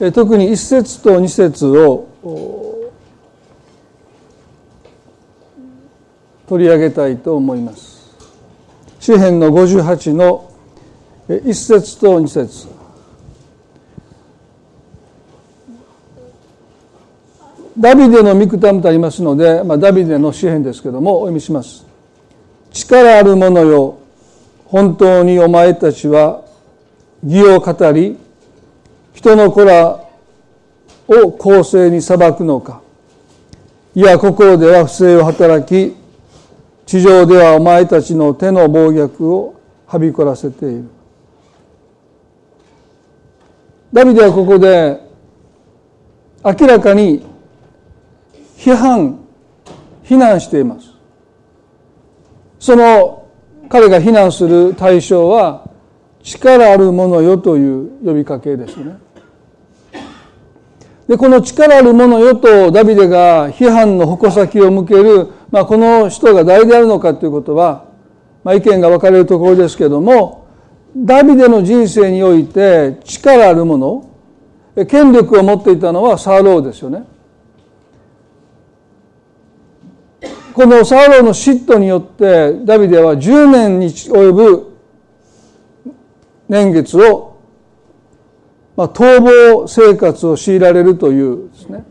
特に1節と2節を取り上げたいと思います。詩編の58の1節と2節。ダビデの御歌とありますので、まあ、ダビデの詩篇ですけどもお読みします。力ある者よ本当にお前たちは義を語り人の子らを公正に裁くのか。いや心では不正を働き地上ではお前たちの手の暴虐をはびこらせている。ダビデはここで明らかに批判非難しています。その彼が非難する対象は力ある者よという呼びかけですね。でこの力ある者よとダビデが批判の矛先を向ける、まあ、この人が誰であるのかということは、まあ、意見が分かれるところですけどもダビデの人生において力ある者権力を持っていたのはサーローですよね。このサーローの嫉妬によってダビデは10年に及ぶ年月をまあ、逃亡生活を強いられるというですね、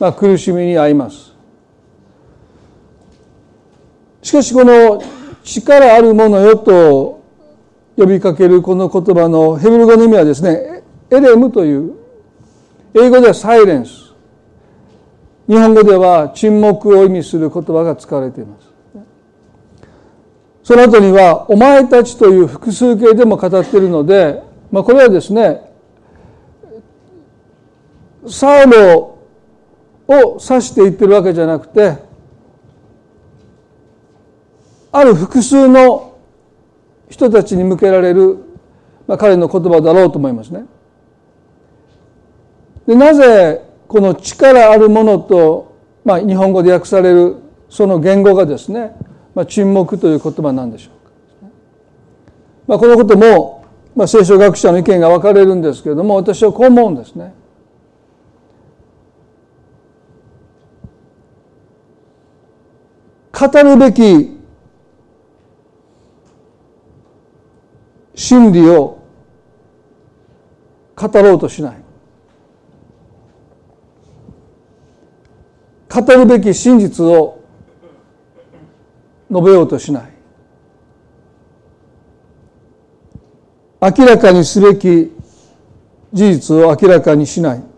まあ、苦しみに遭います。しかしこの力あるものよと呼びかけるこの言葉のヘブル語の意味はですね、エレムという、英語ではサイレンス。日本語では沈黙を意味する言葉が使われています。その後には、お前たちという複数形でも語っているので、まあ、これはですね、サウロを指して言ってるわけじゃなくてある複数の人たちに向けられる、まあ、彼の言葉だろうと思いますね。でなぜこの力あるものと、まあ、日本語で訳されるその言語がですね、まあ、沈黙という言葉なんでしょうか。まあ、このことも、まあ、聖書学者の意見が分かれるんですけれども私はこう思うんですね。語るべき真理を語ろうとしない。語るべき真実を述べようとしない。明らかにすべき事実を明らかにしない。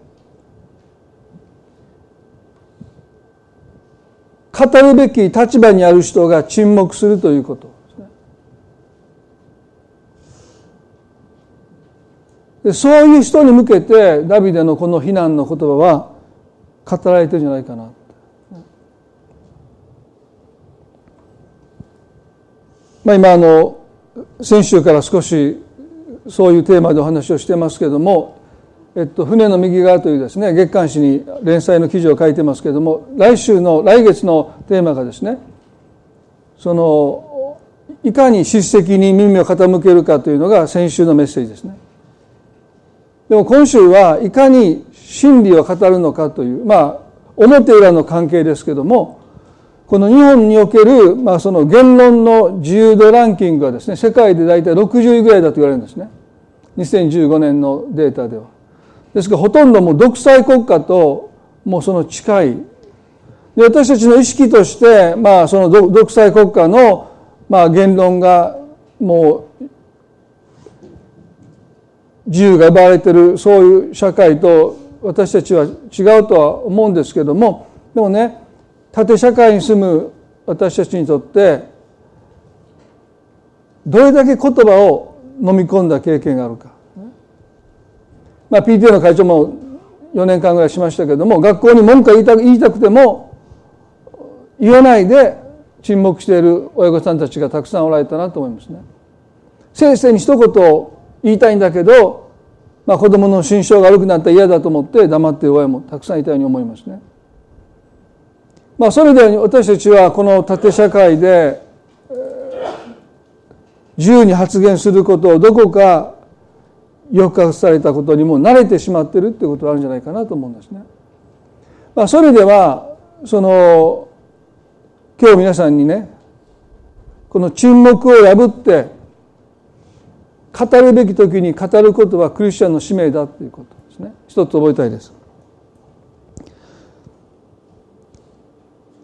語るべき立場にある人が沈黙するということ。でそういう人に向けてダビデのこの非難の言葉は語られてるんじゃないかな。まあ今あの先週から少しそういうテーマでお話をしてますけれどもえっと、船の右側というですね月刊誌に連載の記事を書いてますけれども来週の来月のテーマがですねそのいかに叱責に耳を傾けるかというのが先週のメッセージですね。でも今週はいかに真理を語るのかというまあ表裏の関係ですけどもこの日本における、まあ、その言論の自由度ランキングはですね世界で大体60位ぐらいだと言われるんですね2015年のデータでは。ですからほとんどもう独裁国家ともうその近い。で私たちの意識として、まあ、その独裁国家の、まあ、言論がもう自由が奪われてるそういう社会と私たちは違うとは思うんですけどもでもね縦社会に住む私たちにとってどれだけ言葉を飲み込んだ経験があるか。まあ、PTA の会長も4年間ぐらいしましたけども学校に文句を言いた言いたくても言わないで沈黙している親御さんたちがたくさんおられたなと思いますね。先生に一言言いたいんだけど、まあ、子供の心象が悪くなったら嫌だと思って黙っている親もたくさんいたように思いますね。まあ、それで私たちはこの縦社会で自由に発言することをどこか抑圧されたことにも慣れてしまっているということがあるんじゃないかなと思うんですね。まあ、そういう意味ではその今日皆さんにねこの沈黙を破って語るべき時に語ることはクリスチャンの使命だということですね一つ覚えたいです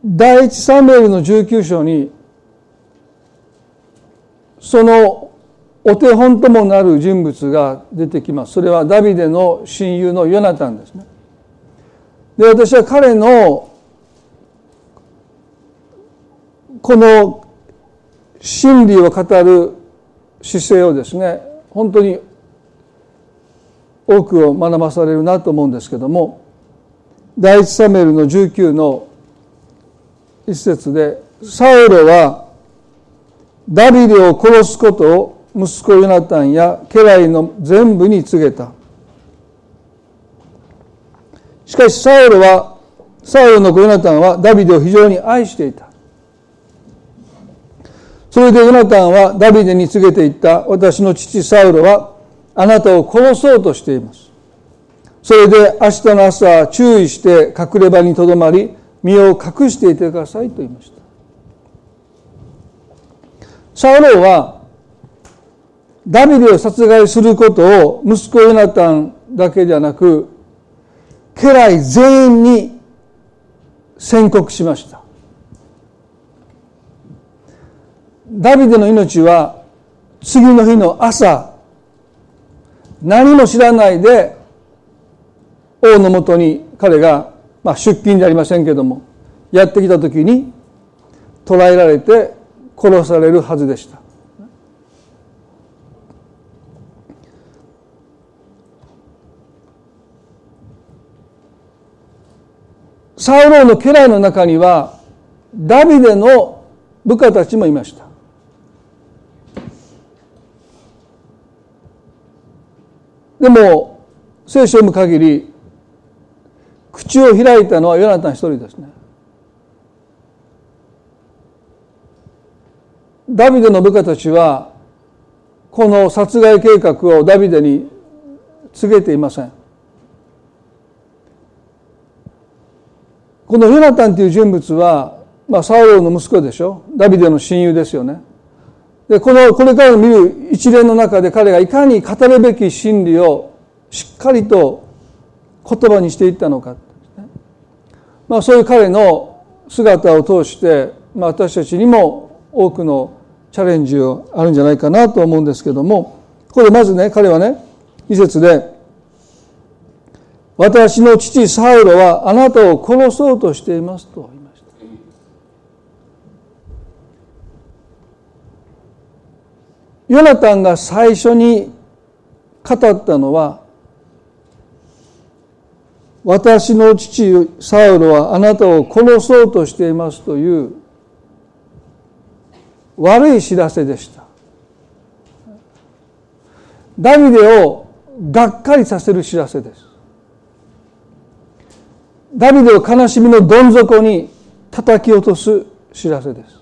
第一サムエルの19章にそのお手本ともなる人物が出てきます。それはダビデの親友のヨナタンですね。で私は彼のこの真理を語る姿勢をですね本当に多くを学ばされるなと思うんですけども第一サムエルの19の一節でサウロはダビデを殺すことを息子ヨナタンや家来の全部に告げたしかしサウロはサウロの子ヨナタンはダビデを非常に愛していたそれでヨナタンはダビデに告げていった私の父サウロはあなたを殺そうとしています。それで明日の朝注意して隠れ場にとどまり身を隠していてくださいと言いました。サウロはダビデを殺害することを息子ヨナタンだけではなく家来全員に宣告しました。ダビデの命は次の日の朝何も知らないで王のもとに彼が、まあ、出勤じゃありませんけどもやってきた時に捕らえられて殺されるはずでしたサウローの家来の中にはダビデの部下たちもいました。でも聖書を読む限り口を開いたのはヨナタン一人ですね。ダビデの部下たちはこの殺害計画をダビデに告げていません。このヨナタンという人物は、まあ、サウロの息子でしょ？ダビデの親友ですよね。でこのこれから見る一連の中で彼がいかに語るべき真理をしっかりと言葉にしていったのか、まあ、そういう彼の姿を通して、まあ、私たちにも多くのチャレンジがあるんじゃないかなと思うんですけども。ここでまずね彼はね二節で「私の父サウロはあなたを殺そうとしています」と言いました。ヨナタンが最初に語ったのは私の父サウロはあなたを殺そうとしていますという悪い知らせでした。ダビデをがっかりさせる知らせです。ダビデを悲しみのどん底に叩き落とす知らせです。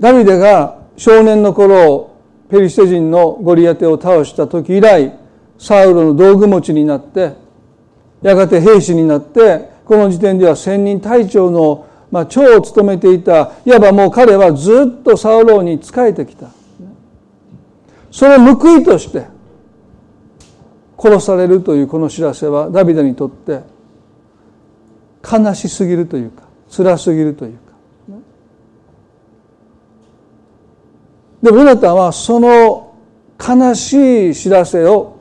ダビデが少年の頃ペリシテ人のゴリアテを倒した時以来サウロの道具持ちになってやがて兵士になってこの時点では千人隊長の、まあ、長を務めていたいわばもう彼はずっとサウロに仕えてきた。その報いとして殺されるというこの知らせはダビデにとって悲しすぎるというか辛すぎるというか。でもヨナタンはその悲しい知らせを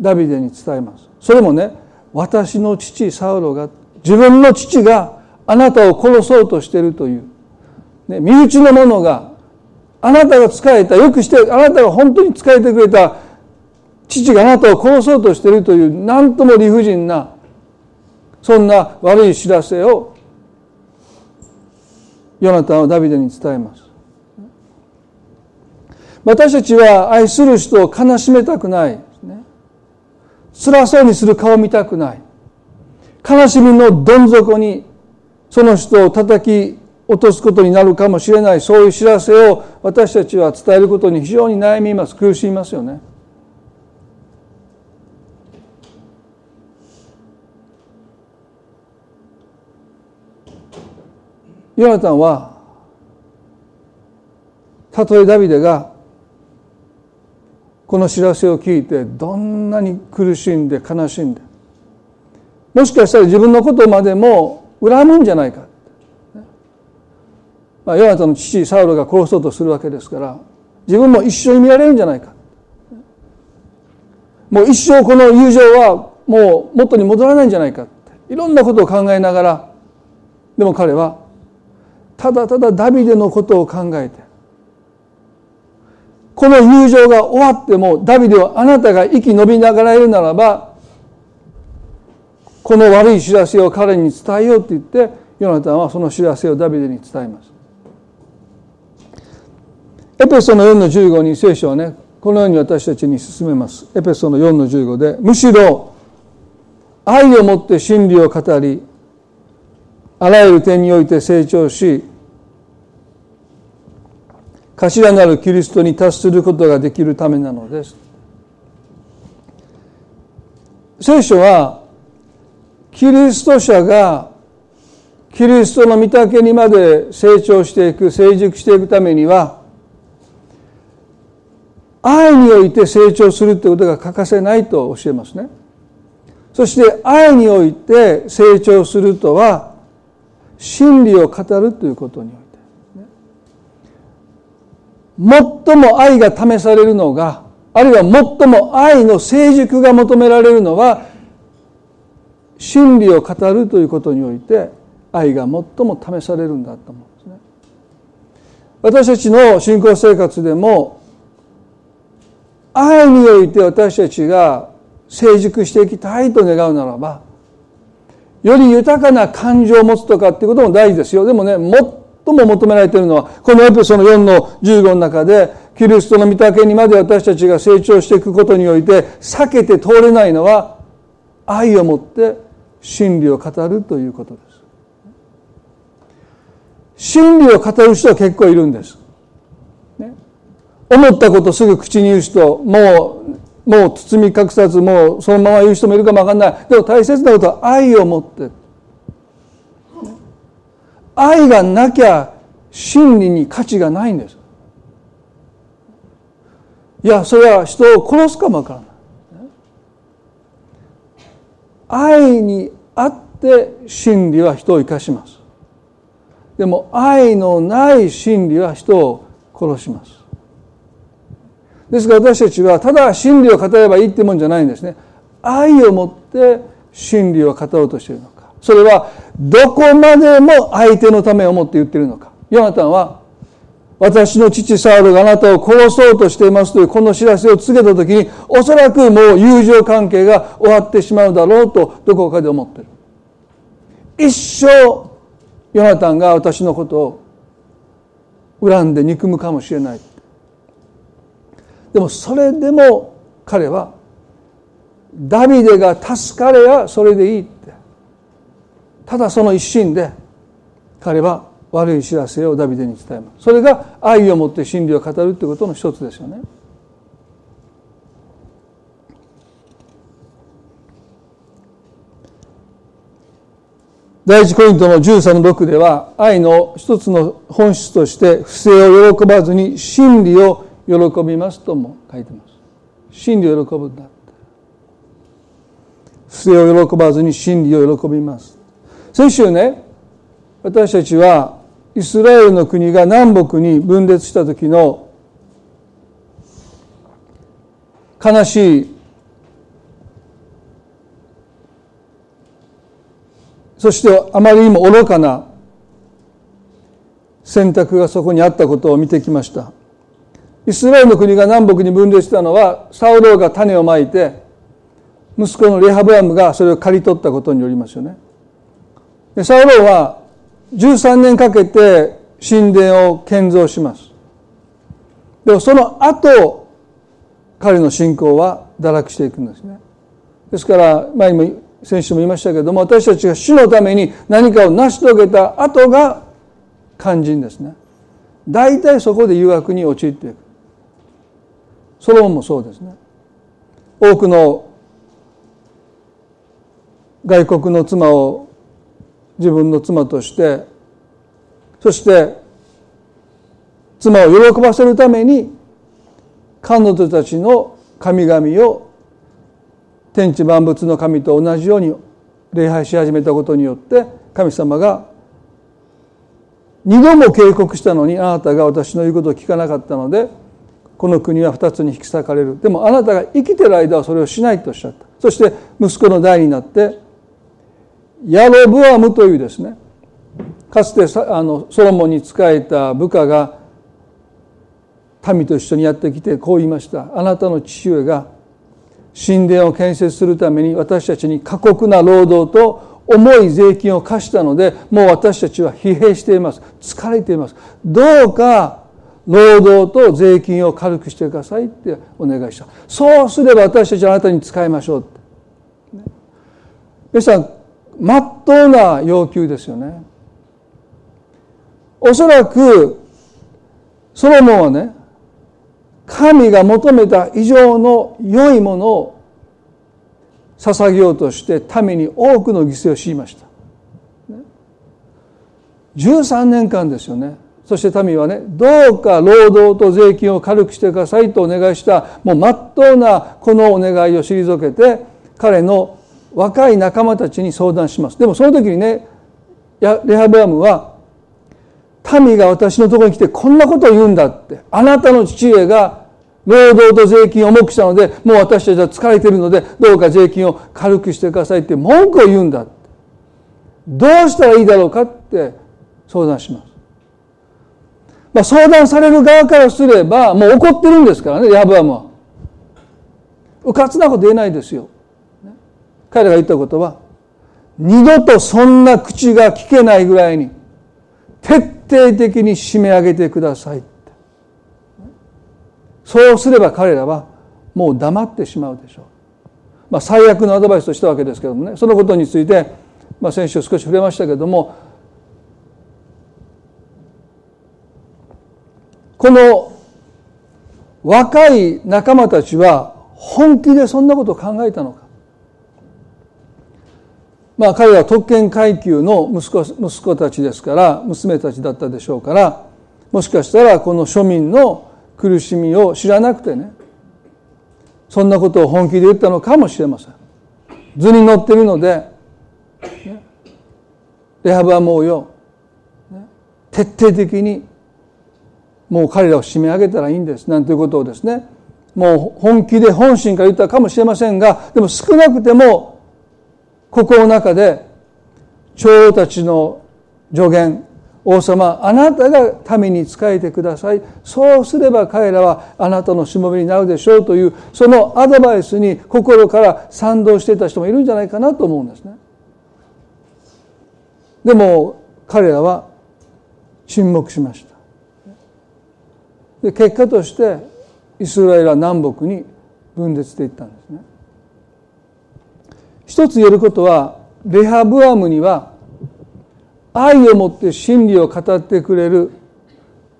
ダビデに伝えます。それもね私の父サウロが自分の父があなたを殺そうとしているという、ね、身内の者があなたが仕えたよくしてあなたが本当に仕えてくれた父があなたを殺そうとしているという何とも理不尽なそんな悪い知らせをヨナタンはダビデに伝えます。私たちは愛する人を悲しめたくない、辛そうにする顔を見たくない。悲しみのどん底にその人を叩き落とすことになるかもしれない。そういう知らせを私たちは伝えることに非常に悩みます。苦しみますよね。ヨナタンはたとえダビデがこの知らせを聞いてどんなに苦しんで悲しんでもしかしたら自分のことまでも恨むんじゃないか、まあ、ヨナタンの父サウロが殺そうとするわけですから自分も一緒に見られるんじゃないか。もう一生この友情はもう元に戻らないんじゃないかいろんなことを考えながらでも彼はただただダビデのことを考えてこの友情が終わってもダビデはあなたが息伸びながらいるならばこの悪い知らせを彼に伝えようと言ってヨナタンはその知らせをダビデに伝えます。エペソの4の15に聖書はねこのように私たちに進めます。エペソの4の15でむしろ愛をもって真理を語りあらゆる点において成長し頭なるキリストに達することができるためなのです聖書はキリスト者がキリストの御岳にまで成長していく成熟していくためには愛において成長するということが欠かせないと教えますねそして愛において成長するとは真理を語るということに最も愛が試されるのがあるいは最も愛の成熟が求められるのは真理を語るということにおいて愛が最も試されるんだと思うんですね。私たちの信仰生活でも愛において私たちが成熟していきたいと願うならばより豊かな感情を持つとかっていうことも大事ですよ。でもね、もとも求められているのはこのエペソの4の15の中でキリストの御岳にまで私たちが成長していくことにおいて避けて通れないのは愛をもって真理を語るということです。真理を語る人は結構いるんです。ね、思ったことすぐ口に言う人もうもう包み隠さずもうそのまま言う人もいるかもわかんないでも大切なことは愛を持って愛がなきゃ真理に価値がないんです。いやそれは人を殺すかもわからない。愛にあって真理は人を生かします。でも愛のない真理は人を殺します。ですから私たちはただ真理を語ればいいってもんじゃないんですね。愛を持って真理を語ろうとしているのか。それはどこまでも相手のためを思って言ってるのか。ヨナタンは私の父サウルがあなたを殺そうとしていますというこの知らせを告げた時におそらくもう友情関係が終わってしまうだろうとどこかで思ってる。一生ヨナタンが私のことを恨んで憎むかもしれない。でもそれでも彼はダビデが助かればそれでいいって。ただその一心で彼は悪い知らせをダビデに伝えます。それが愛を持って真理を語るということの一つですよね。第一コイントの13の6では愛の一つの本質として不正を喜ばずに真理を喜びますとも書いてます。真理を喜ぶんだ不正を喜ばずに真理を喜びます。先週ね私たちはイスラエルの国が南北に分裂した時の悲しいそしてあまりにも愚かな選択がそこにあったことを見てきました。イスラエルの国が南北に分裂したのはサウローが種をまいて息子のレハブラムがそれを刈り取ったことによりますよね。でサウロは13年かけて神殿を建造します。でもその後彼の信仰は堕落していくんですね。ですから前にも先週も言いましたけれども私たちが主のために何かを成し遂げた後が肝心ですね。大体そこで誘惑に陥っていく。ソロモンもそうですね。多くの外国の妻を自分の妻としてそして妻を喜ばせるために彼女たちの神々を天地万物の神と同じように礼拝し始めたことによって神様が二度も警告したのにあなたが私の言うことを聞かなかったのでこの国は二つに引き裂かれる。でもあなたが生きてる間はそれをしないとおっしゃった。そして息子の代になってヤロブアムというですね。かつてあのソロモンに仕えた部下が民と一緒にやってきてこう言いました。あなたの父上が神殿を建設するために私たちに過酷な労働と重い税金を課したのでもう私たちは疲弊しています。疲れています。どうか労働と税金を軽くしてくださいってお願いした。そうすれば私たちはあなたに使いましょう皆さんまっとうな要求ですよね。おそらくソロモンはね神が求めた以上の良いものを捧げようとして民に多くの犠牲を強いました。13年間ですよね。そして民はねどうか労働と税金を軽くしてくださいとお願いしたもうまっとうなこのお願いを退けて彼の若い仲間たちに相談しますでもその時にねレハブアムは民が私のところに来てこんなことを言うんだってあなたの父上が労働と税金を重くしたのでもう私たちは疲れているのでどうか税金を軽くしてくださいって文句を言うんだどうしたらいいだろうか？って相談します。まあ、相談される側からすればもう怒ってるんですからねヤブアムは。うかつなこと言えないですよ。彼らが言ったことは二度とそんな口が聞けないぐらいに徹底的に締め上げてくださいそうすれば彼らはもう黙ってしまうでしょう。まあ、最悪のアドバイスとしたわけですけどもねそのことについて、まあ、先週少し触れましたけどもこの若い仲間たちは本気でそんなことを考えたのか。まあ彼は特権階級の息子息子たちですから娘たちだったでしょうからもしかしたらこの庶民の苦しみを知らなくてねそんなことを本気で言ったのかもしれません。図に乗ってるので、レハブはもうよ、徹底的にもう彼らを締め上げたらいいんですなんていうことをですねもう本気で本心から言ったかもしれませんがでも少なくても心の中で長老たちの助言王様あなたが民に仕えてください。そうすれば彼らはあなたのしもべになるでしょうというそのアドバイスに心から賛同していた人もいるんじゃないかなと思うんですね。でも彼らは沈黙しました。で結果としてイスラエルは南北に分裂していったんですね。一つ言えることはレハブアムには愛を持って真理を語ってくれる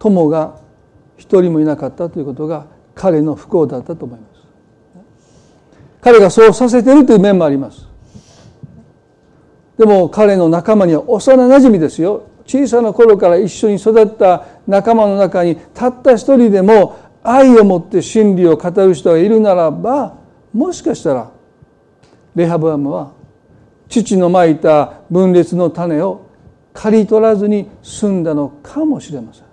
友が一人もいなかったということが彼の不幸だったと思います。彼がそうさせているという面もあります。でも彼の仲間には幼なじみですよ。小さな頃から一緒に育った仲間の中にたった一人でも愛を持って真理を語る人がいるならばもしかしたらレハブアムは父のまいた分裂の種を刈り取らずに済んだのかもしれません。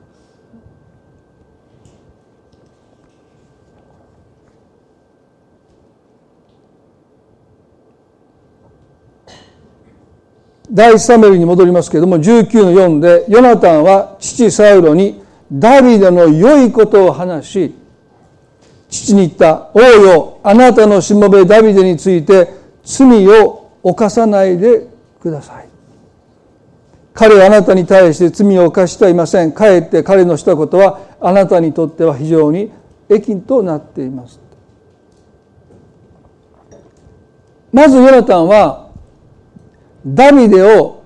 第一サメルに戻りますけれども19の4でヨナタンは父サウロにダビデの良いことを話し父に言った「王よあなたのしもべダビデについて罪を犯さないでください」彼はあなたに対して罪を犯してはいません。かえって彼のしたことはあなたにとっては非常に益となっています。まずヨナタンはダビデを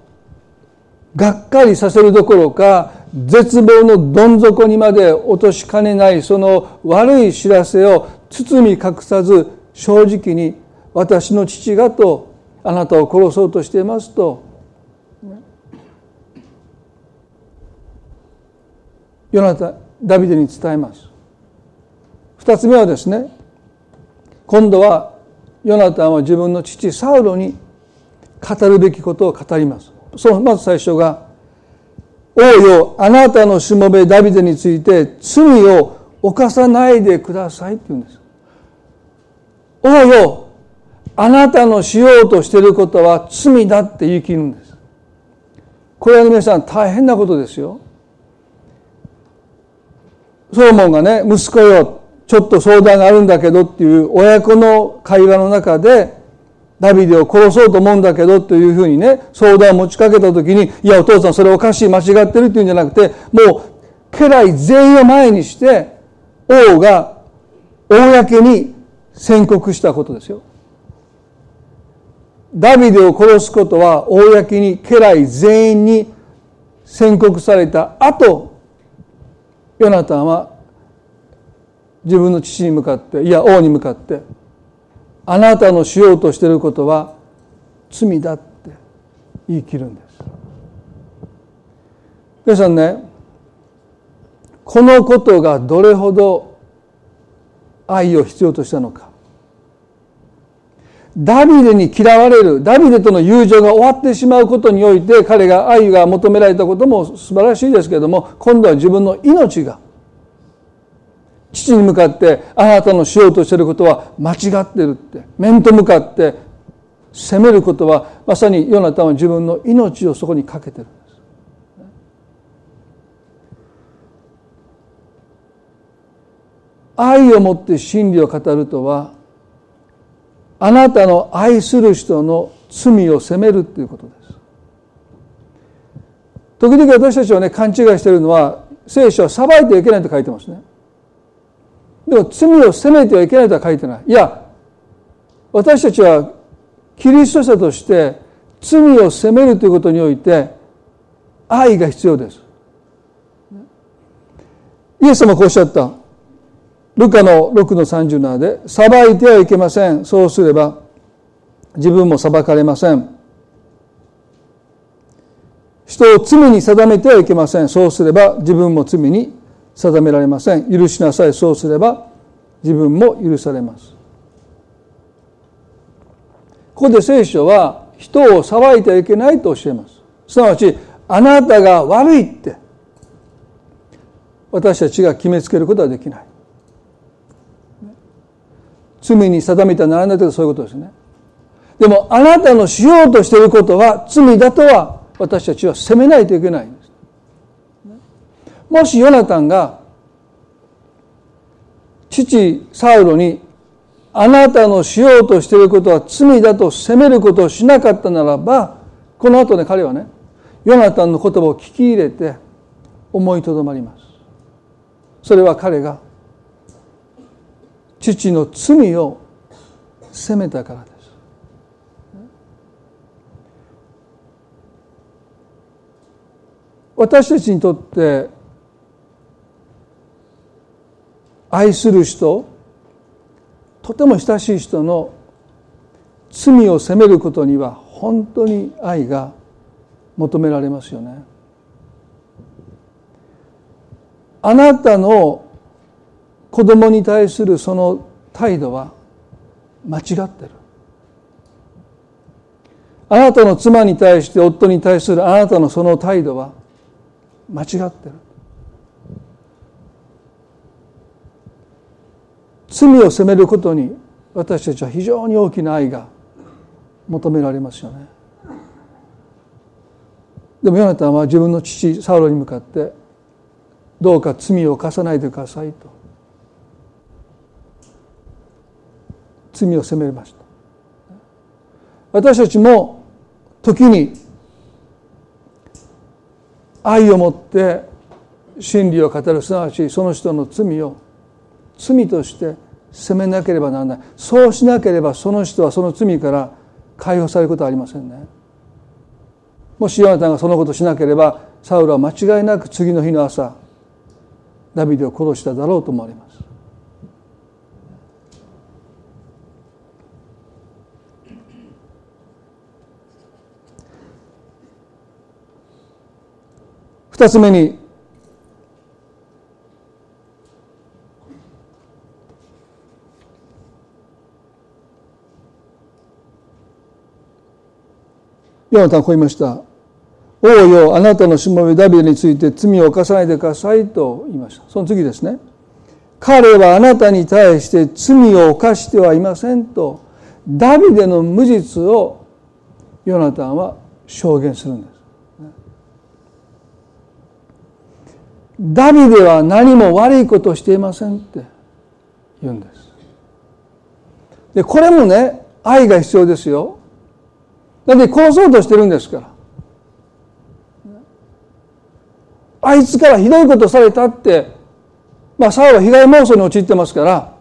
がっかりさせるどころか絶望のどん底にまで落としかねないその悪い知らせを包み隠さず正直に私の父がとあなたを殺そうとしていますとヨナタダビデに伝えます。二つ目はですね今度はヨナタンは自分の父サウロに語るべきことを語ります。そのまず最初が「王よあなたのしもべダビデについて罪を犯さないでください」って言うんです。王よあなたのしようとしていることは罪だって言い切るんですこれは皆さん大変なことですよソロモンがね息子よちょっと相談があるんだけどっていう親子の会話の中でダビデを殺そうと思うんだけどというふうにね相談を持ちかけた時にいやお父さんそれおかしい間違ってるっていうんじゃなくてもう家来全員を前にして王が公に宣告したことですよ。ダビデを殺すことは公に家来全員に宣告された後ヨナタンは自分の父に向かっていや王に向かってあなたのしようとしていることは罪だって言い切るんです。皆さんね。このことがどれほど愛を必要としたのか。ダビデに嫌われるダビデとの友情が終わってしまうことにおいて彼が愛が求められたことも素晴らしいですけれども今度は自分の命が父に向かってあなたのしようとしていることは間違ってるって面と向かって責めることはまさにヨナタンは自分の命をそこにかけてるんです。愛をもって真理を語るとはあなたの愛する人の罪を責めるということです。時々私たちはね勘違いしているのは聖書は裁いてはいけないと書いてますね。でも罪を責めてはいけないとは書いてない。いや、私たちはキリスト者として罪を責めるということにおいて愛が必要です。イエス様こうおっしゃった。ルカの6の37で、裁いてはいけません。そうすれば自分も裁かれません。人を罪に定めてはいけません。そうすれば自分も罪に定められません許しなさいそうすれば自分も許されますここで聖書は人を裁いてはいけないと教えますすなわちあなたが悪いって私たちが決めつけることはできない罪に定めてはならないというそういうことですね。でもあなたのしようとしていることは罪だとは私たちは責めないといけないんです。もしヨナタンが父サウロにあなたのしようとしていることは罪だと責めることをしなかったならばこの後ね彼はねヨナタンの言葉を聞き入れて思いとどまります。それは彼が父の罪を責めたからです私たちにとって愛する人とても親しい人の罪を責めることには本当に愛が求められますよね。あなたの子供に対するその態度は間違ってる。あなたの妻に対して夫に対するあなたのその態度は間違ってる。罪を責めることに私たちは非常に大きな愛が求められますよね。でもヨナタンは自分の父サウロに向かってどうか罪を犯さないでくださいと罪を責めました。私たちも時に愛を持って真理を語るすなわちその人の罪を罪として責めなければならない。そうしなければその人はその罪から解放されることはありませんね。もしヨナタンがそのことしなければサウルは間違いなく次の日の朝ダビデを殺しただろうと思われます。二つ目にヨナタンこう言いました。王よあなたのしもべダビデについて罪を犯さないでくださいと言いました。その次ですね。彼はあなたに対して罪を犯してはいませんとダビデの無実をヨナタンは証言するんです。ダビデは何も悪いことをしていませんって言うんです。でこれもね愛が必要ですよ。だって殺そうとしてるんですから。あいつからひどいことされたって、まあ、サウは被害妄想に陥ってますから、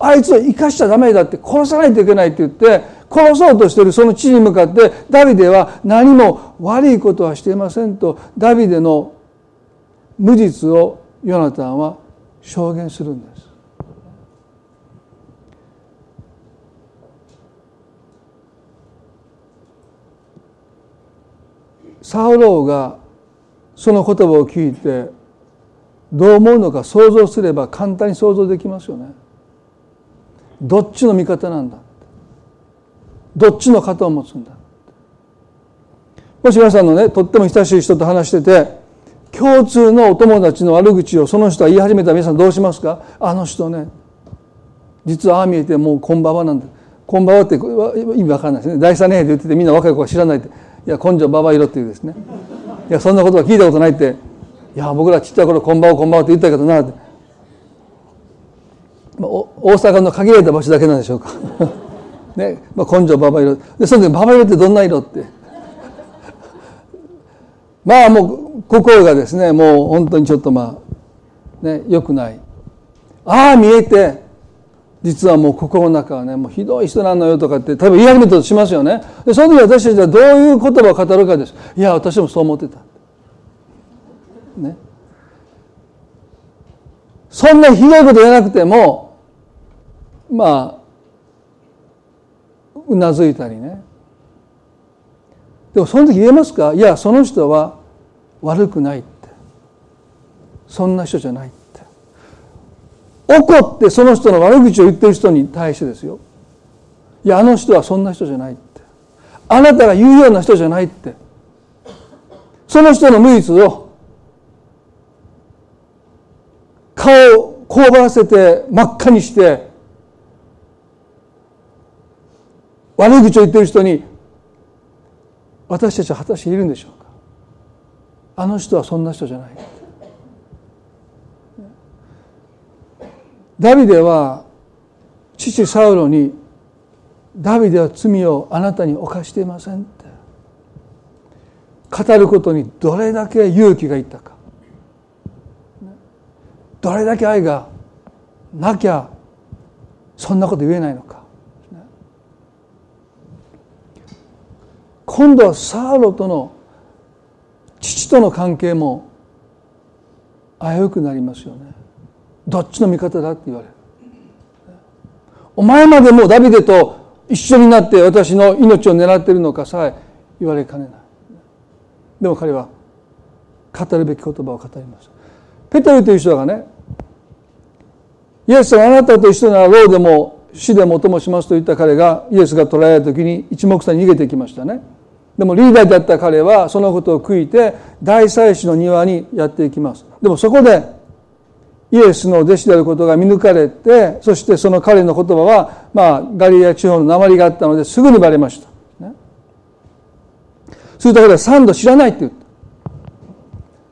あいつを生かしちゃダメだって殺さないといけないって言って、殺そうとしてるその地に向かって、ダビデは何も悪いことはしていませんと、ダビデの無実をヨナタンは証言するんです。サウローがその言葉を聞いてどう思うのか想像すれば簡単に想像できますよね。どっちの味方なんだどっちの肩を持つんだもし皆さんのねとっても親しい人と話してて共通のお友達の悪口をその人は言い始めたら皆さんどうしますか？あの人ね実はああ見えてもうこんばんはなんだ。こんばんはって意味わかんないですね。第三年で言っててみんな若い子が知らないって。いや根性ババ色っていうですね。いやそんなことは聞いたことないって。いや僕らちっちゃい頃こんばんはこんばんはって言ったけどなって、まあ、大阪の限られた場所だけなんでしょうか。ね、まあ、根性ババ色。でその時ババ色ってどんな色って。まあもう心がですねもう本当にちょっとまあね良くない。ああ見えて実はもう心の中はねもうひどい人なのよとかって多分言い始めたとしますよね。でその時私たちはどういう言葉を語るかです。いや私もそう思ってた。ね。そんなひどいこと言わなくてもまあうなずいたりね。でもその時言えますか？いやその人は悪くないって。そんな人じゃないって。怒ってその人の悪口を言ってる人に対してですよ。いやあの人はそんな人じゃないって。あなたが言うような人じゃないって。その人の無実を顔をこうばらせて真っ赤にして悪口を言ってる人に私たちは果たしているんでしょう。あの人はそんな人じゃない。ダビデは父サウロにダビデは罪をあなたに犯していませんって。語ることにどれだけ勇気がいったか。どれだけ愛がなきゃそんなこと言えないのか。今度はサウロとの父との関係も危うくなりますよね。どっちの味方だって言われる。お前までもダビデと一緒になって私の命を狙ってるのかさえ言われかねない。でも彼は語るべき言葉を語りました。ペテルという人がねイエスはあなたと一緒なら牢でも死でもともしますと言った彼がイエスが捕らえた時に一目散に逃げてきましたね。でもリーダーだった彼はそのことを悔いて大祭司の庭にやっていきます。でもそこでイエスの弟子であることが見抜かれてそしてその彼の言葉は、まあ、ガリア地方の鉛があったのですぐにバレました、ね、すると彼は三度知らないって言った。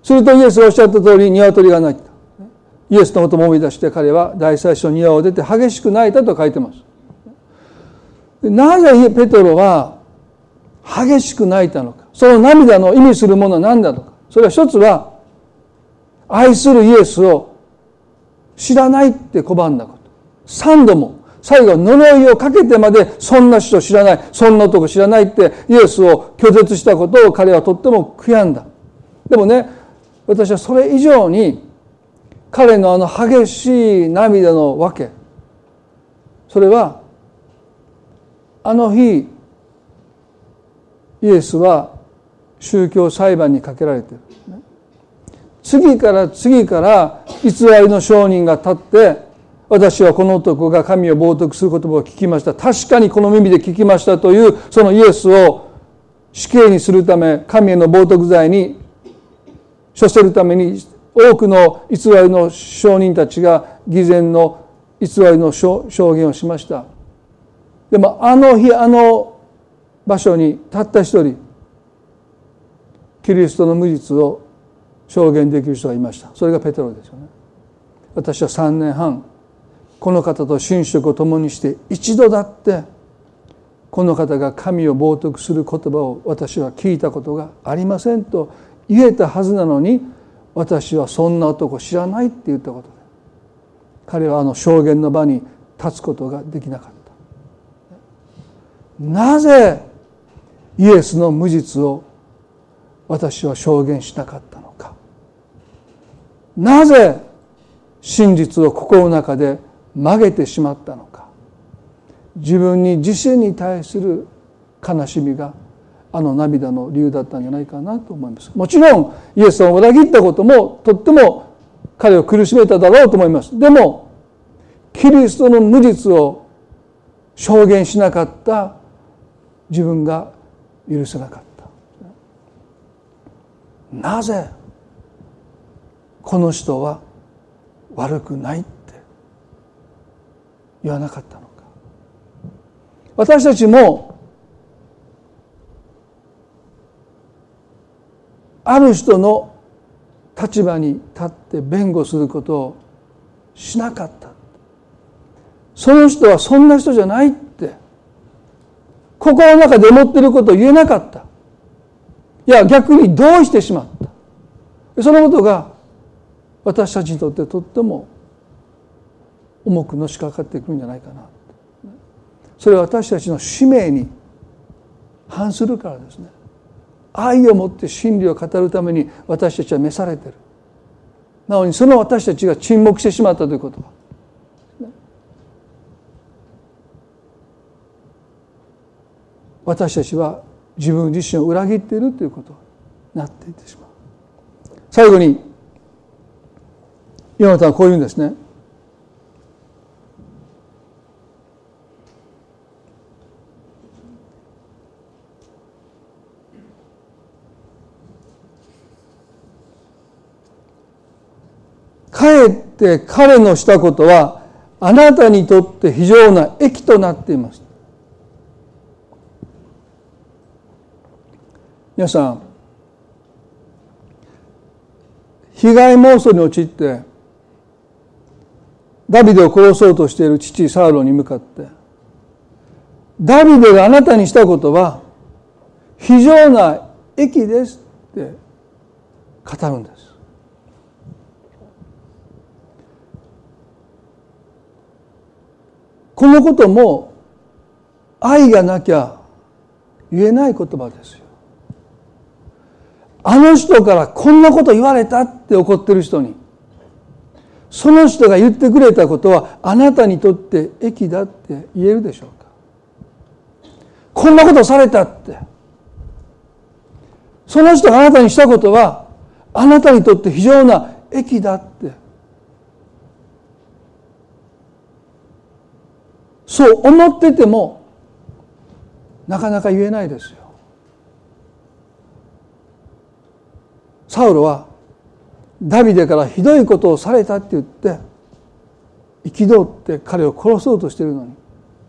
するとイエスがおっしゃった通り鶏が鳴いたイエスのことも思い出して彼は大祭司の庭を出て激しく泣いたと書いてます。なぜペトロは激しく泣いたのか。その涙の意味するものは何だとか。それは一つは愛するイエスを知らないって拒んだこと。三度も最後呪いをかけてまでそんな人知らないそんな男知らないってイエスを拒絶したことを彼はとっても悔やんだ。でもね私はそれ以上に彼のあの激しい涙のわけ。それはあの日イエスは宗教裁判にかけられてる。次から次から偽りの証人が立って私はこの男が神を冒涜する言葉を聞きました。確かにこの耳で聞きましたというそのイエスを死刑にするため神への冒涜罪に処せるために多くの偽りの証人たちが偽善の偽りの証言をしました。でもあの日あの場所にたった一人キリストの無実を証言できる人がいました。それがペテロですよね。私は3年半この方と寝食を共にして一度だってこの方が神を冒涜する言葉を私は聞いたことがありませんと言えたはずなのに私はそんな男知らないって言ったことで彼はあの証言の場に立つことができなかった。なぜイエスの無実を私は証言しなかったのか。なぜ真実を心の中で曲げてしまったのか。自分に自身に対する悲しみがあの涙の理由だったんじゃないかなと思います。もちろんイエスを裏切ったこともとっても彼を苦しめただろうと思います。でもキリストの無実を証言しなかった自分が許せなかった。なぜこの人は悪くないって言わなかったのか。私たちもある人の立場に立って弁護することをしなかった。その人はそんな人じゃないって心の中で思ってることを言えなかった。いや逆に同意してしまった。そのことが私たちにとってとっても重くのしかかってくるんじゃないかなそれは私たちの使命に反するからですね。愛を持って真理を語るために私たちは召されてる。なおにその私たちが沈黙してしまったということは私たちは自分自身を裏切っているということになっていってしまう最後にヨナタはこう言うんですね。かえって彼のしたことはあなたにとって非常な益となっています。皆さん被害妄想に陥ってダビデを殺そうとしている父サウロに向かってダビデがあなたにしたことは非常な益ですって語るんです。このことも愛がなきゃ言えない言葉ですよ。あの人からこんなこと言われたって怒ってる人に。その人が言ってくれたことはあなたにとって益だって言えるでしょうか。こんなことされたって。その人があなたにしたことはあなたにとって非常な益だって。そう思っててもなかなか言えないですよ。サウロはダビデからひどいことをされたって言って憤って彼を殺そうとしているのに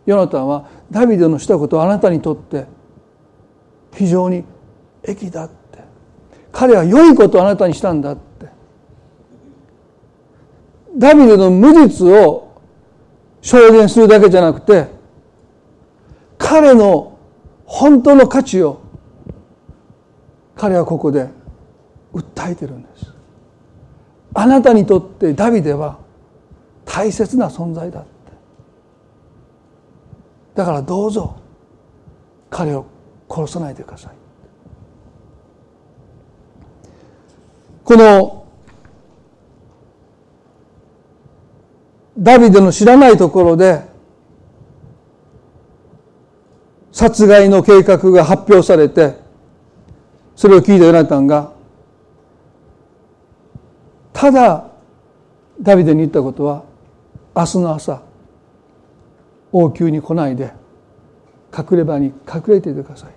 ヨナタンはダビデのしたことはあなたにとって非常に益だって彼は良いことをあなたにしたんだってダビデの無実を証言するだけじゃなくて彼の本当の価値を彼はここで訴えてるんです。あなたにとってダビデは大切な存在だって。だからどうぞ彼を殺さないでください。このダビデの知らないところで殺害の計画が発表されてそれを聞いたヨナタンがただダビデに言ったことは明日の朝王宮に来ないで隠れ場に隠れていてください。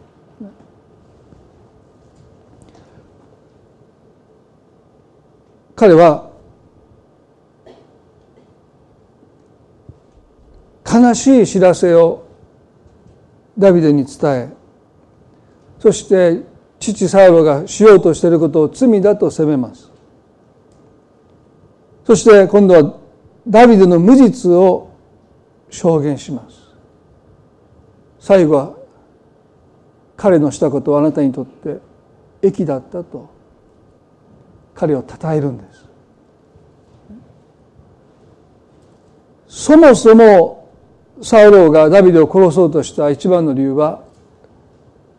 彼は悲しい知らせをダビデに伝えそして父サウロがしようとしていることを罪だと責めます。そして今度はダビデの無実を証言します。最後は彼のしたことはあなたにとって益だったと彼を称えるんです。そもそもサウローがダビデを殺そうとした一番の理由は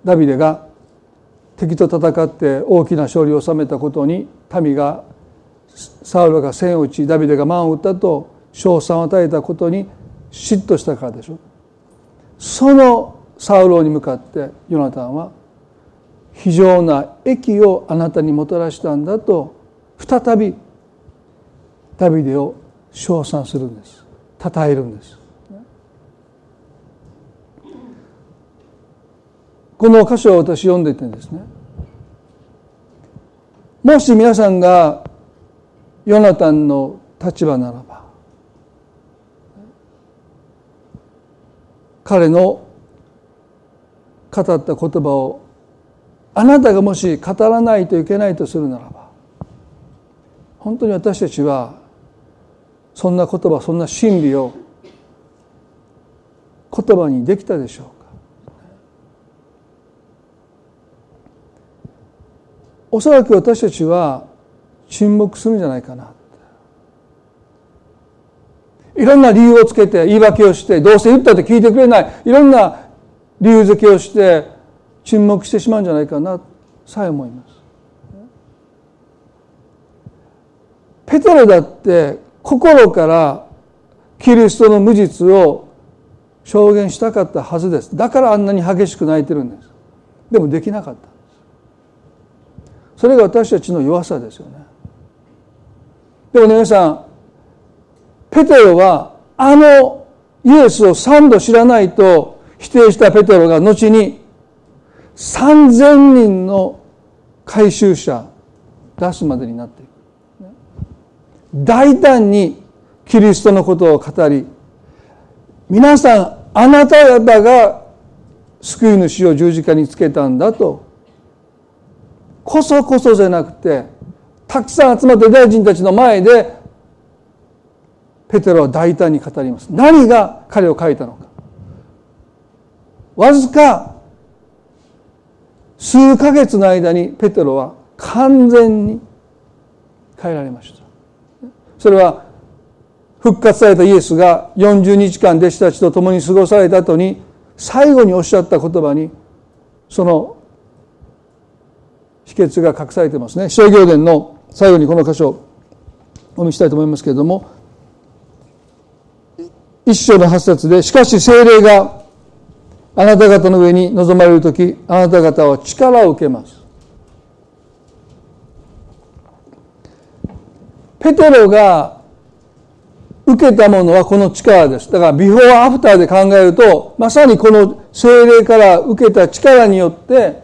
ダビデが敵と戦って大きな勝利を収めたことに民がサウロが千を打ちダビデが万を打ったと称賛を与えたことに嫉妬したからでしょ。そのサウロに向かってヨナタンは非常な益をあなたにもたらしたんだと再びダビデを称賛するんです。称えるんです。この箇所を私読んでいてですね。もし皆さんがヨナタンの立場ならば彼の語った言葉をあなたがもし語らないといけないとするならば本当に私たちはそんな言葉そんな真理を言葉にできたでしょうか。おそらく私たちは沈黙するんじゃないかな。いろんな理由をつけて言い訳をしてどうせ言ったって聞いてくれない。いろんな理由付けをして沈黙してしまうんじゃないかなさえ思います。ペテロだって心からキリストの無実を証言したかったはずです。だからあんなに激しく泣いてるんです。でもできなかったそれが私たちの弱さですよね。でもね皆さんペテロはあのイエスを3度知らないと否定したペテロが後に3,000人の回収者出すまでになっていく大胆にキリストのことを語り皆さんあなた方が救い主を十字架につけたんだと。こそこそじゃなくてたくさん集まったユダヤ人たちの前でペテロは大胆に語ります。何が彼を書いたのか。わずか数ヶ月の間にペテロは完全に変えられました。それは復活されたイエスが40日間弟子たちと共に過ごされた後に最後におっしゃった言葉にその秘訣が隠されてますね。商業伝の最後にこの箇所をお見せしたいと思いますけれども一章の八節でしかし精霊があなた方の上に臨まれる時あなた方は力を受けます。ペテロが受けたものはこの力です。だからビフォーアフターで考えるとまさにこの精霊から受けた力によって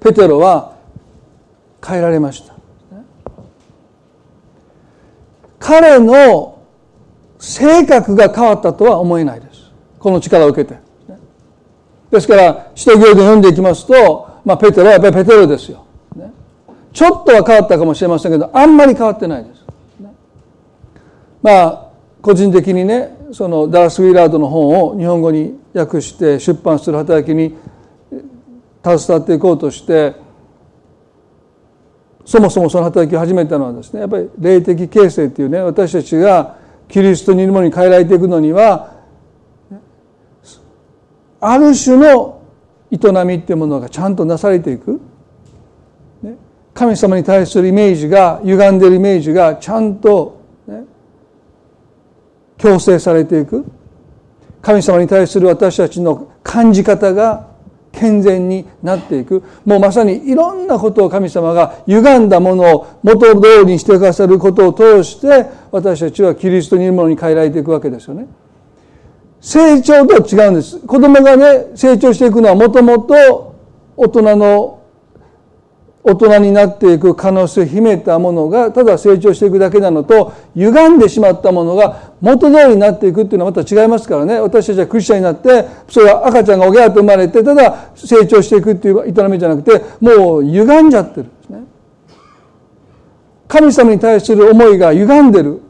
ペテロは変えられました彼の性格が変わったとは思えないです。この力を受けて。ですから使徒行伝読んでいきますと、まあ、ペテロはやっぱりペテロですよ、ちょっとは変わったかもしれませんけどあんまり変わってないです、まあ個人的にねそのダース・ウィラードの本を日本語に訳して出版する働きに携わっていこうとしてそもそもその働きを始めたのはですねやっぱり霊的形成っていうね私たちがキリストにいるものに変えられていくのにはある種の営みっていうものがちゃんとなされていく、神様に対するイメージが歪んでいるイメージがちゃんと、ね、強制されていく。神様に対する私たちの感じ方が健全になっていくもうまさにいろんなことを神様が歪んだものを元通りにしてくださることを通して私たちはキリストにいるものに変えられていくわけですよね。成長とは違うんです。子供がね成長していくのはもともと大人の大人になっていく可能性を秘めたものがただ成長していくだけなのと歪んでしまったものが元通りになっていくっていうのはまた違いますからね。私たちはクリスチャンになってそれは赤ちゃんがおぎゃーと生まれてただ成長していくっていう営みじゃなくてもう歪んじゃってるんですね。神様に対する思いが歪んでる。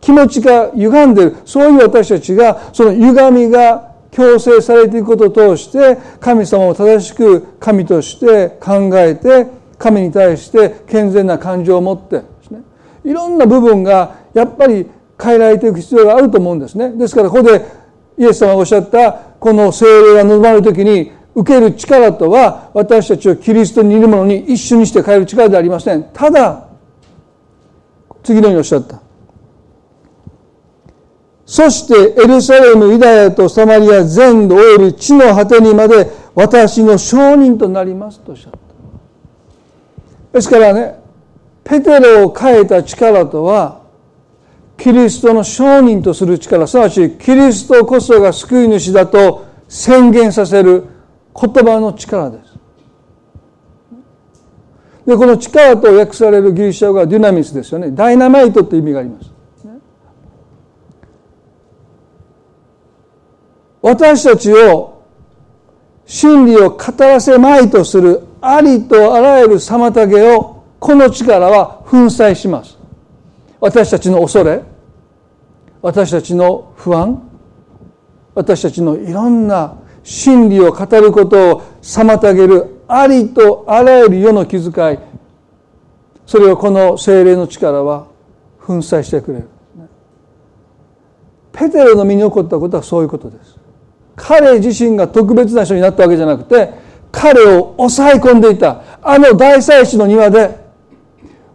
気持ちが歪んでる。そういう私たちがその歪みが強制されていくことを通して神様を正しく神として考えて神に対して健全な感情を持ってですね。いろんな部分がやっぱり変えられていく必要があると思うんですね。ですからここでイエス様がおっしゃったこの精霊が望まれる時に受ける力とは私たちをキリストにいるものに一緒にして変える力ではありません。ただ次のようにおっしゃった。そしてエルサレムユダヤとサマリア全土および地の果てにまで私の証人となりますとおっしゃった。ですからねペテロを変えた力とはキリストの証人とする力すなわちキリストこそが救い主だと宣言させる言葉の力です。でこの力と訳されるギリシャ語はデュナミスですよね。ダイナマイトって意味があります。私たちを真理を語らせまいとするありとあらゆる妨げをこの力は粉砕します。私たちの恐れ私たちの不安私たちのいろんな真理を語ることを妨げるありとあらゆる世の気遣いそれをこの精霊の力は粉砕してくれる。ペテロの身に起こったことはそういうことです。彼自身が特別な人になったわけじゃなくて彼を抑え込んでいた。あの大祭司の庭で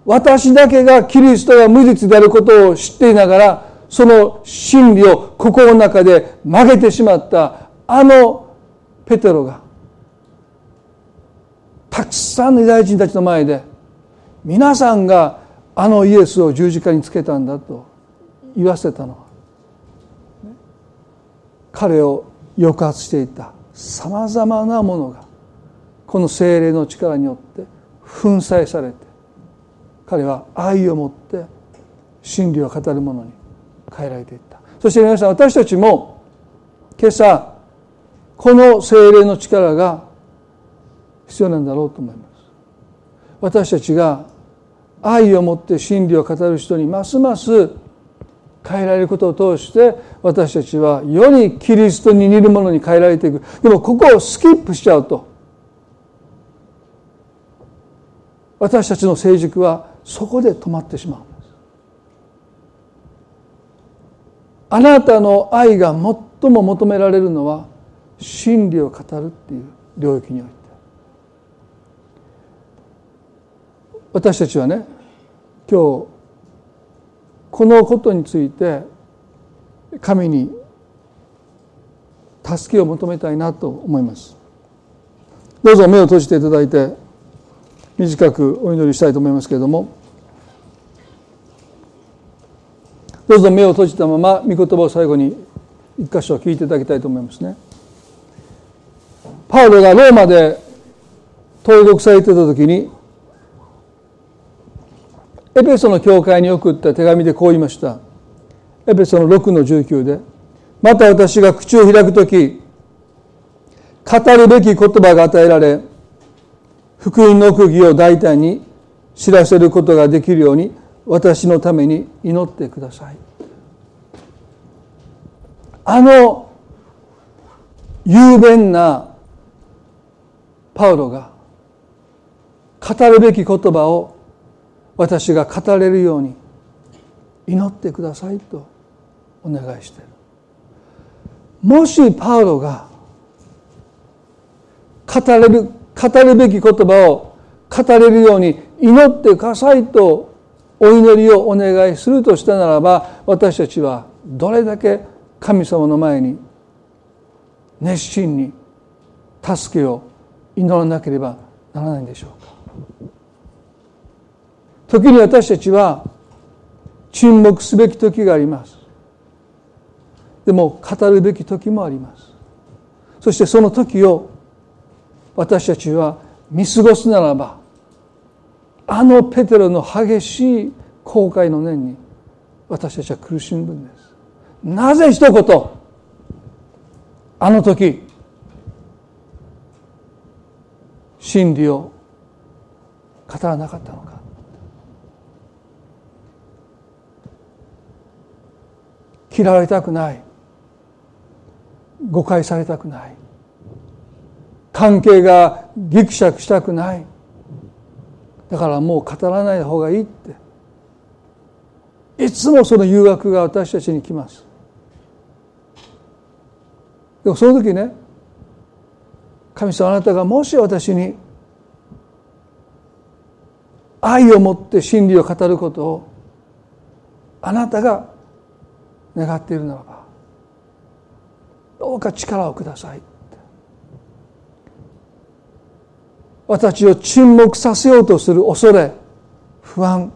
私だけがキリストが無実であることを知っていながらその真理を心の中で曲げてしまった。あのペテロがたくさんのユダヤ人たちの前で皆さんがあのイエスを十字架につけたんだと言わせたのは彼を抑圧していた。さまざまなものが。この精霊の力によって粉砕されて彼は愛を持って真理を語る者に変えられていった。そして皆さん私たちも今朝この精霊の力が必要なんだろうと思います。私たちが愛を持って真理を語る人にますます変えられることを通して私たちはよりキリストに似るものに変えられていく。でもここをスキップしちゃうと私たちの成熟はそこで止まってしまう。んですあなたの愛が最も求められるのは真理を語るっていう領域において私たちはね今日このことについて神に助けを求めたいなと思います。どうぞ目を閉じていただいて。短くお祈りしたいと思いますけれどもどうぞ目を閉じたまま御言葉を最後に一箇所聞いていただきたいと思いますね。パウロがローマで登録されていた時にエペソの教会に送った手紙でこう言いました。エペソの6の19でまた私が口を開く時語るべき言葉が与えられ福音の奥義を大胆に知らせることができるように私のために祈ってください。あの雄弁なパウロが語るべき言葉を私が語れるように祈ってくださいとお願いしている。もしパウロが語れる語るべき言葉を語れるように祈ってくださいとお祈りをお願いするとしたならば私たちはどれだけ神様の前に熱心に助けを祈らなければならないんでしょうか。時に私たちは沈黙すべき時があります。でも語るべき時もあります。そしてその時を私たちは見過ごすならばあのペテロの激しい後悔の念に私たちは苦しむんです。なぜ一言あの時真理を語らなかったのか。嫌われたくない。誤解されたくない。関係がぎくしゃくしたくない。だからもう語らない方がいいって。いつもその誘惑が私たちに来ます。でもその時ね神様あなたがもし私に愛を持って真理を語ることをあなたが願っているならばどうか力をください。私を沈黙させようとする恐れ不安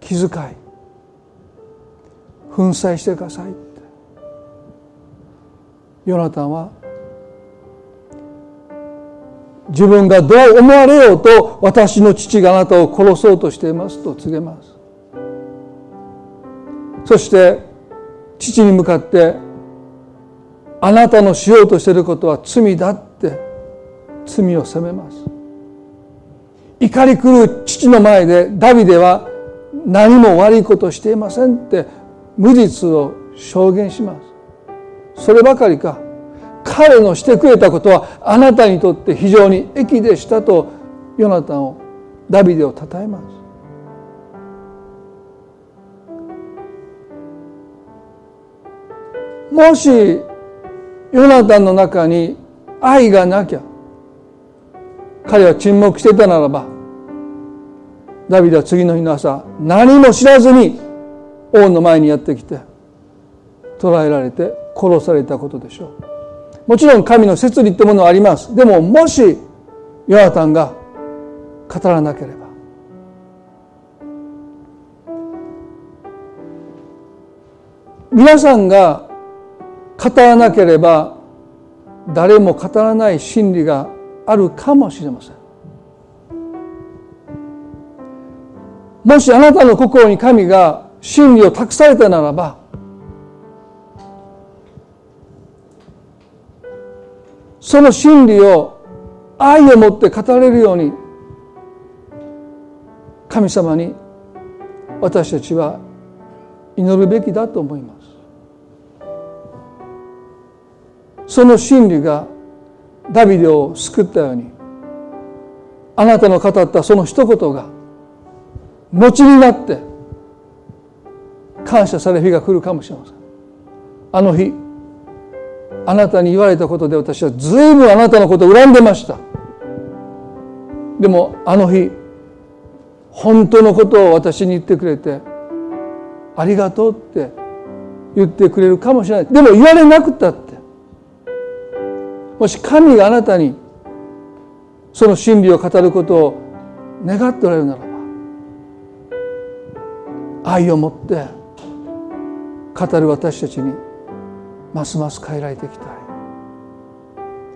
気遣い。粉砕してくださいヨナタンは自分がどう思われようと私の父があなたを殺そうとしていますと告げます。そして父に向かってあなたのしようとしていることは罪だ罪を責めます。怒り狂う父の前でダビデは何も悪いことしていませんって無実を証言します。そればかりか彼のしてくれたことはあなたにとって非常に益でしたとヨナタンをダビデを称えます。もしヨナタンの中に愛がなきゃ彼は沈黙していたならばダビデは次の日の朝何も知らずに王の前にやってきて捕らえられて殺されたことでしょう。もちろん神の摂理ってものはあります。でももしヨナタンが語らなければ。皆さんが語らなければ誰も語らない真理があるかもしれません。もしあなたの心に神が真理を託されたならばその真理を愛を持って語れるように神様に私たちは祈るべきだと思います。その真理がダビデを救ったようにあなたの語ったその一言が後になって感謝される日が来るかもしれません。あの日あなたに言われたことで私は随分あなたのことを恨んでました。でもあの日本当のことを私に言ってくれてありがとうって言ってくれるかもしれない。でも言われなくたって。もし神があなたにその真理を語ることを願っておられるならば愛を持って語る私たちにますます変えられていきたい。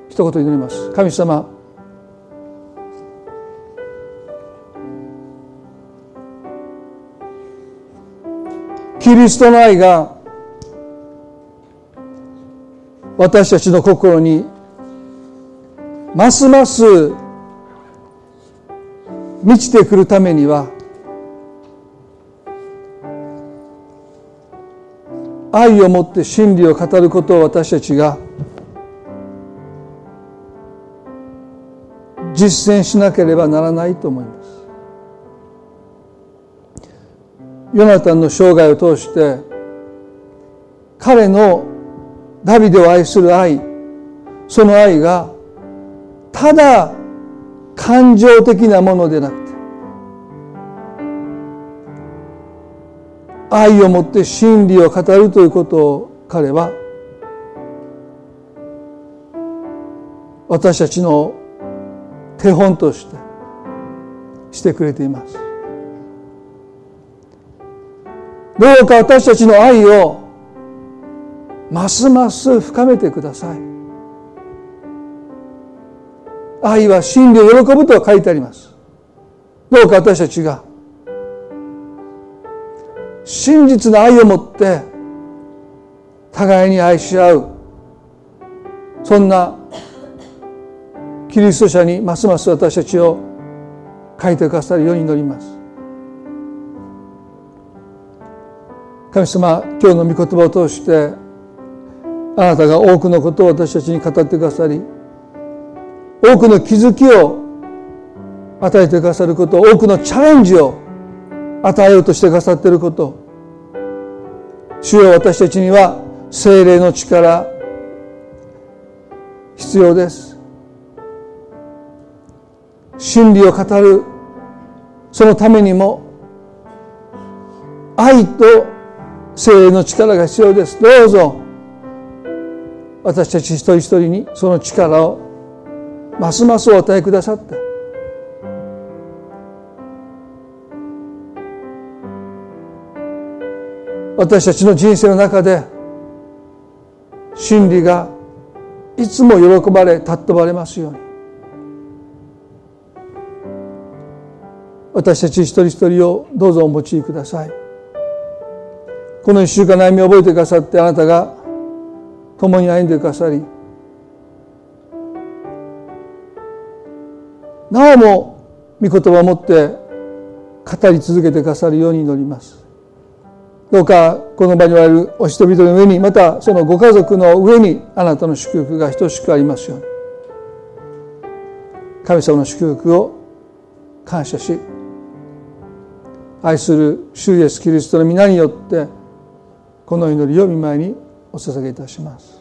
一言祈ります。神様キリストの愛が私たちの心にますます満ちてくるためには愛を持って真理を語ることを私たちが実践しなければならないと思います。ヨナタンの生涯を通して彼のダビデを愛する愛その愛がただ感情的なものでなくて愛をもって真理を語るということを彼は私たちの手本としてしてくれています。どうか私たちの愛をますます深めてください。愛は真理を喜ぶと書いてあります。どうか私たちが。真実の愛を持って互いに愛し合う。そんなキリスト者にますます私たちを書いてくださるように祈ります。神様今日の御言葉を通してあなたが多くのことを私たちに語ってくださり多くの気づきを与えてくださること多くのチャレンジを与えようとしてくださっていること。主よ私たちには精霊の力必要です。真理を語るそのためにも愛と精霊の力が必要です。どうぞ私たち一人一人にその力をますますお与えくださって私たちの人生の中で真理がいつも喜ばれ尊ばれますように。私たち一人一人をどうぞお持ちください。この一週間悩みを覚えてくださってあなたが共に歩んでくださりなおも御言葉を持って語り続けてくださるように祈ります。どうかこの場におられるお人々の上にまたそのご家族の上にあなたの祝福が等しくありますように。神様の祝福を感謝し愛する主イエスキリストの皆によってこの祈りを見舞いにお捧げいたします。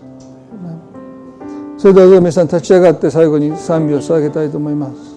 それでは皆さん立ち上がって最後に賛美を捧げたいと思います。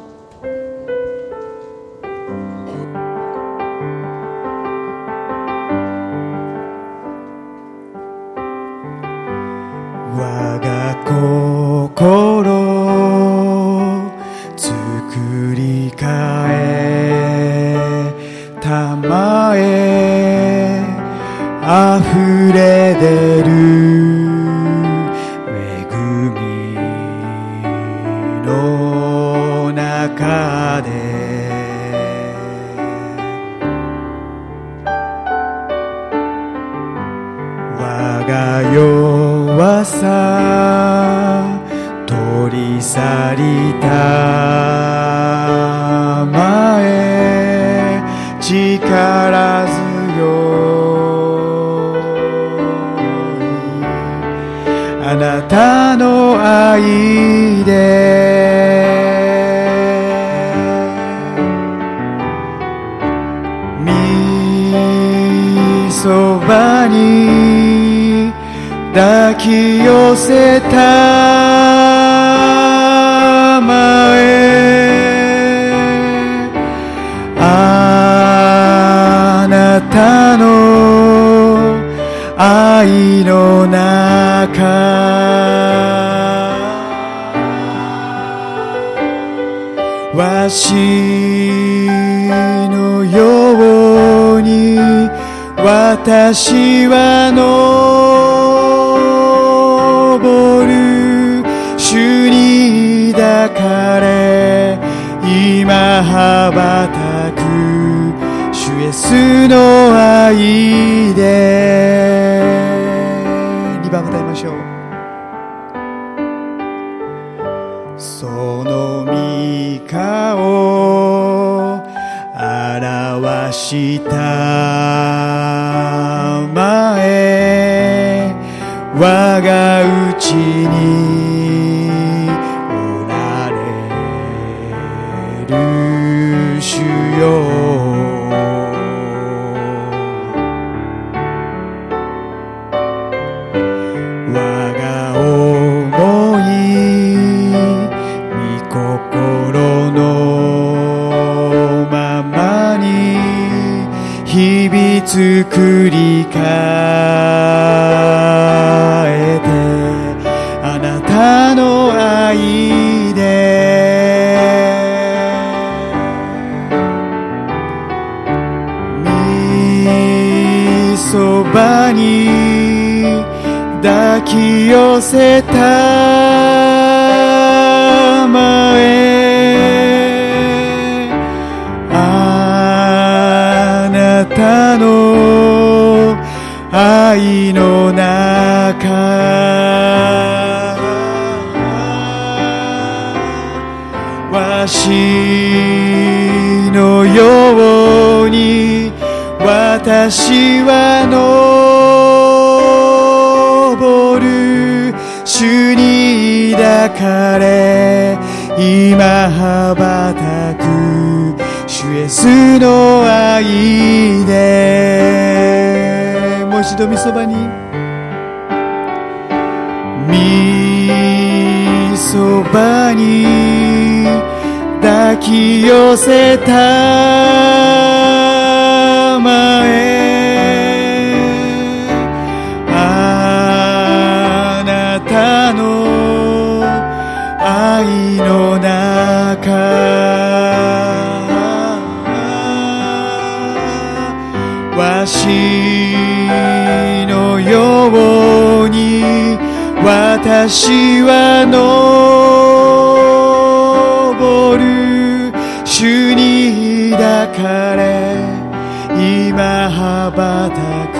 ばたく主イエスの愛で。2番歌いましょう。その御顔表した前我がうちにせたまえあなたの愛の中わしのように私は登主に抱かれ今羽ばたく主イエスの愛で。もう一度みそばに。みそばに。抱き寄せた。私は登る主に抱かれ今羽ばたく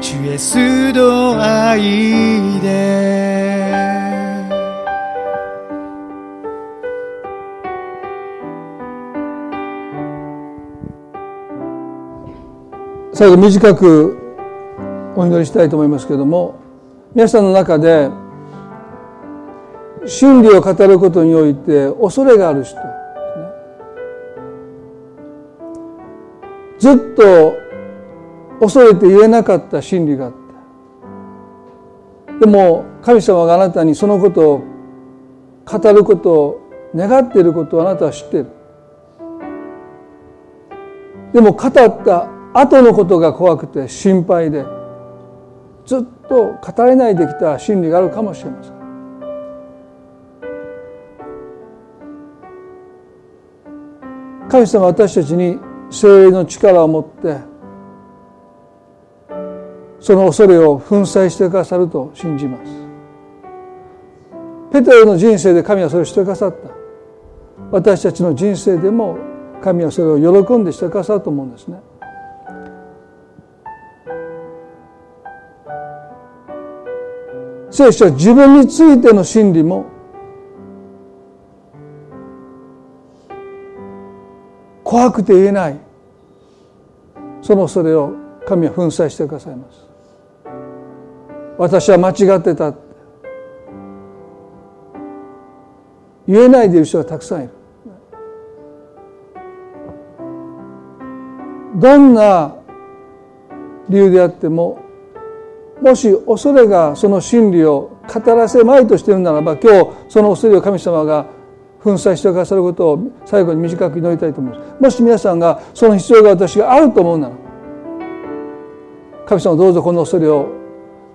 主イエスの愛で。最後短くお祈りしたいと思いますけれども皆さんの中で真理を語ることにおいて恐れがある人。ずっと恐れて言えなかった真理があった。でも神様があなたにそのことを語ることを願っていることをあなたは知っている。でも語った後のことが怖くて心配で。ずっと語れないできた真理があるかもしれません。神様は私たちに精霊の力を持ってその恐れを粉砕してくださると信じます。ペテロの人生で神はそれをしてくださった。私たちの人生でも神はそれを喜んでしてくださると思うんですね。聖書は自分についての真理も怖くて言えない。その恐れを神は粉砕してくださいます。私は間違ってた。言えないでいる人がたくさんいる。どんな理由であってももし恐れがその真理を語らせまいとしているならば今日その恐れを神様が粉砕してくださることを最後に短く祈りたいと思います。もし皆さんがその必要が私があると思うなら神様どうぞこの恐れを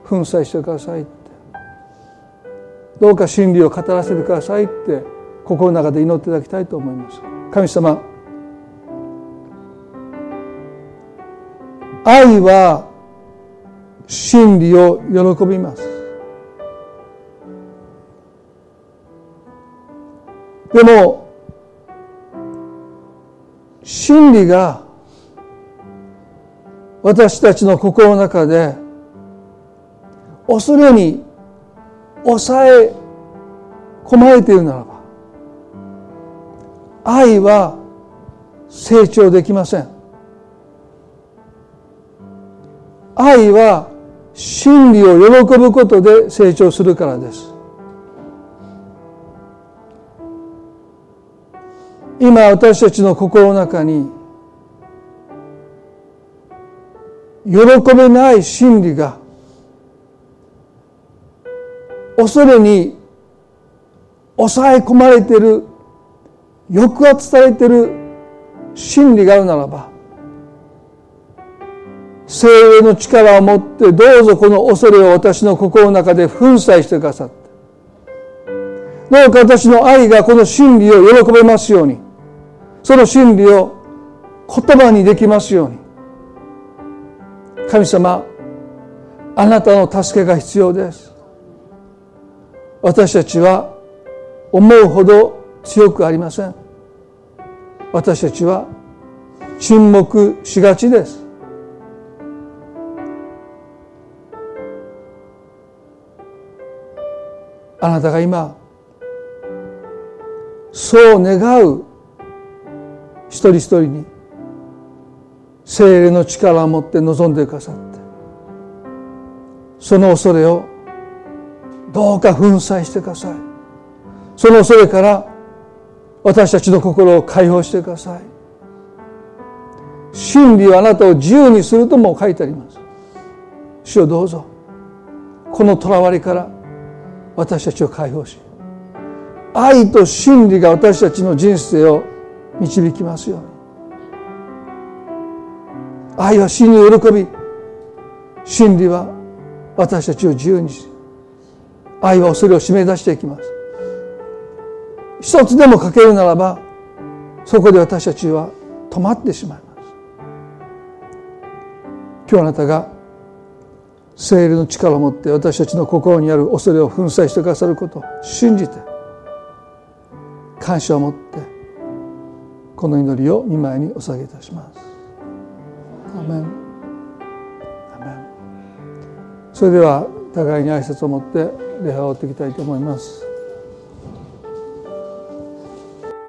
粉砕してくださいって。どうか真理を語らせてくださいって心の中で祈っていただきたいと思います。神様愛は真理を喜びます。でも真理が私たちの心の中で恐れに抑え込まれているならば愛は成長できません。愛は真理を喜ぶことで成長するからです。今私たちの心の中に喜べない真理が恐れに抑え込まれている抑圧されている真理があるならば精霊の力を持ってどうぞこの恐れを私の心の中で粉砕してくださってどうか私の愛がこの真理を喜べますようにその真理を言葉にできますように神様あなたの助けが必要です。私たちは思うほど強くありません。私たちは沈黙しがちです。あなたが今そう願う一人一人に精霊の力を持って臨んでくださってその恐れをどうか粉砕してください。その恐れから私たちの心を解放してください。真理はあなたを自由にするとも書いてあります。主をどうぞ。この囚われから私たちを解放し愛と真理が私たちの人生を導きますように。愛は死に喜び真理は私たちを自由にし愛は恐れを締め出していきます。一つでも欠けるならばそこで私たちは止まってしまいます。今日あなたが聖霊の力を持って私たちの心にある恐れを粉砕してくださることを信じて感謝を持ってこの祈りを見舞いにお下げいたします。アメンアメンそれでは互いに挨拶を持って礼拝を終わっていきたいと思います。